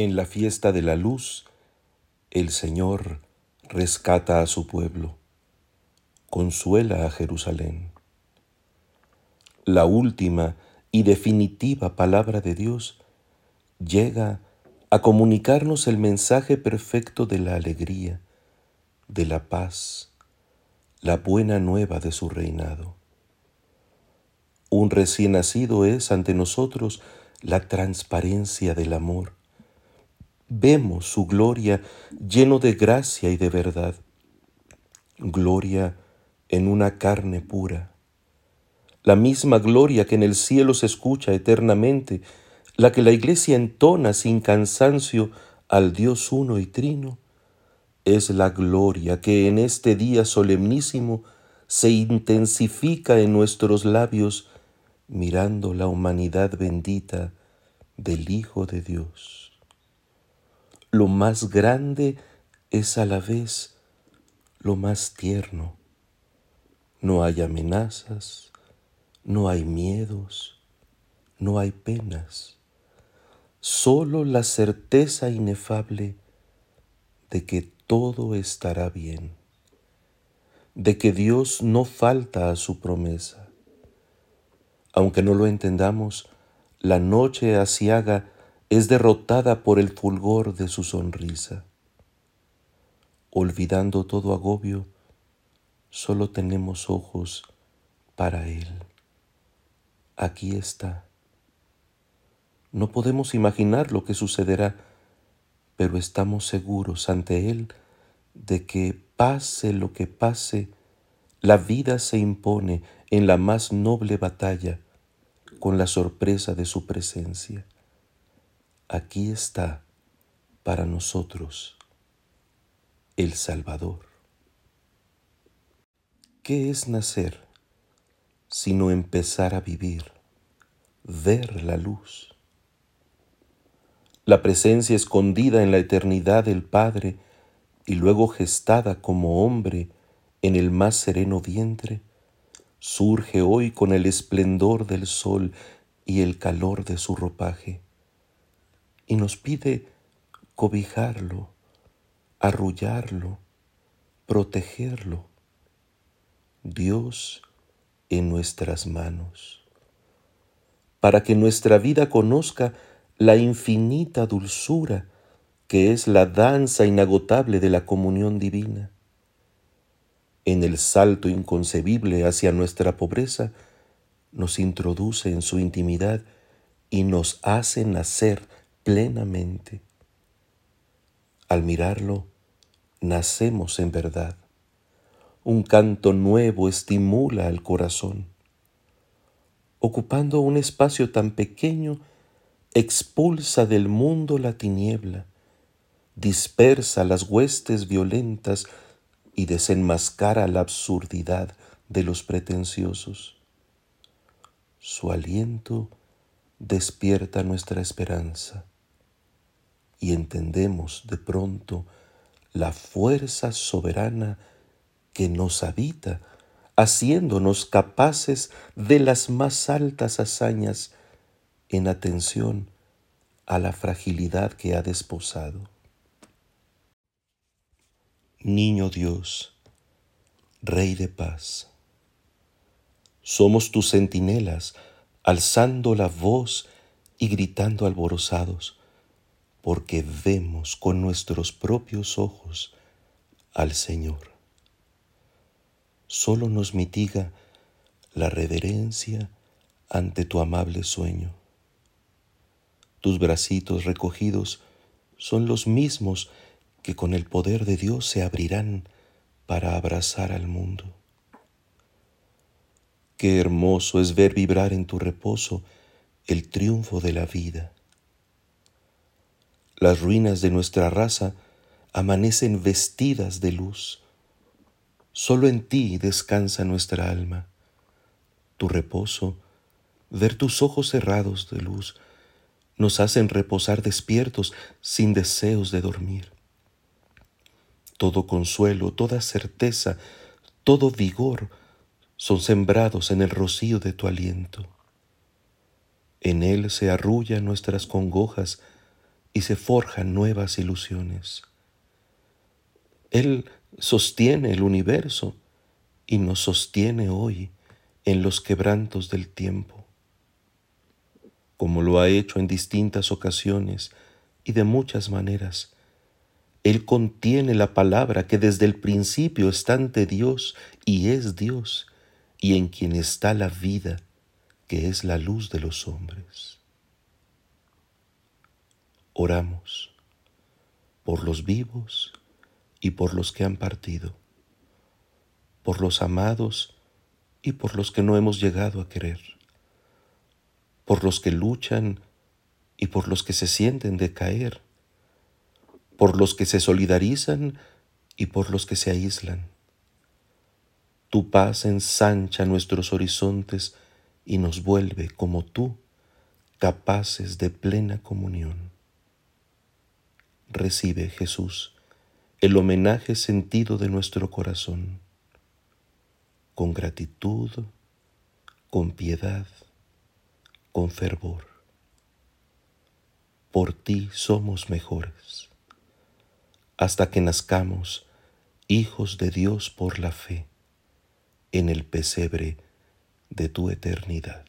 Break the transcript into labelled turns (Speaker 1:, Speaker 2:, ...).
Speaker 1: En la fiesta de la luz, el Señor rescata a su pueblo, consuela a Jerusalén. La última y definitiva palabra de Dios llega a comunicarnos el mensaje perfecto de la alegría, de la paz, la buena nueva de su reinado. Un recién nacido es ante nosotros la transparencia del amor. Vemos su gloria lleno de gracia y de verdad. Gloria en una carne pura. La misma gloria que en el cielo se escucha eternamente, la que la iglesia entona sin cansancio al Dios uno y trino, es la gloria que en este día solemnísimo se intensifica en nuestros labios mirando la humanidad bendita del Hijo de Dios. Lo más grande es a la vez lo más tierno. No hay amenazas, no hay miedos, no hay penas, solo la certeza inefable de que todo estará bien, de que Dios no falta a su promesa aunque no lo entendamos, la noche asiaga es derrotada por el fulgor de su sonrisa. Olvidando todo agobio, solo tenemos ojos para Él. Aquí está. No podemos imaginar lo que sucederá, pero estamos seguros ante Él de que pase lo que pase, la vida se impone en la más noble batalla con la sorpresa de su presencia. Aquí está para nosotros el Salvador. ¿Qué es nacer sino empezar a vivir, ver la luz? La presencia escondida en la eternidad del Padre y luego gestada como hombre en el más sereno vientre, surge hoy con el esplendor del sol y el calor de su ropaje, y nos pide cobijarlo, arrullarlo, protegerlo. Dios en nuestras manos, para que nuestra vida conozca la infinita dulzura que es la danza inagotable de la comunión divina en el salto inconcebible hacia nuestra pobreza, nos introduce en su intimidad y nos hace nacer plenamente. Al mirarlo, nacemos en verdad. Un canto nuevo estimula al corazón. Ocupando un espacio tan pequeño, expulsa del mundo la tiniebla, dispersa las huestes violentas y desenmascara la absurdidad de los pretenciosos. Su aliento despierta nuestra esperanza y entendemos de pronto la fuerza soberana que nos habita, haciéndonos capaces de las más altas hazañas en atención a la fragilidad que ha desposado. Niño Dios, Rey de paz. Somos tus centinelas, alzando la voz y gritando alborozados, porque vemos con nuestros propios ojos al Señor. Solo nos mitiga la reverencia ante tu amable sueño. Tus bracitos recogidos son los mismos que con el poder de Dios se abrirán para abrazar al mundo. Qué hermoso es ver vibrar en tu reposo el triunfo de la vida. Las ruinas de nuestra raza amanecen vestidas de luz. Solo en ti descansa nuestra alma. Tu reposo, ver tus ojos cerrados de luz, nos hacen reposar despiertos sin deseos de dormir todo consuelo, toda certeza, todo vigor son sembrados en el rocío de tu aliento. En él se arrullan nuestras congojas y se forjan nuevas ilusiones. Él sostiene el universo y nos sostiene hoy en los quebrantos del tiempo, como lo ha hecho en distintas ocasiones y de muchas maneras. Él contiene la palabra que desde el principio está ante Dios y es Dios, y en quien está la vida, que es la luz de los hombres. Oramos por los vivos y por los que han partido, por los amados y por los que no hemos llegado a querer, por los que luchan y por los que se sienten decaer, por los que se solidarizan y por los que se aíslan. Tu paz ensancha nuestros horizontes y nos vuelve, como tú, capaces de plena comunión. Recibe, Jesús, el homenaje sentido de nuestro corazón, con gratitud, con piedad, con fervor. Por ti somos mejores, hasta que nazcamos hijos de Dios por la fe en el pesebre de tu eternidad.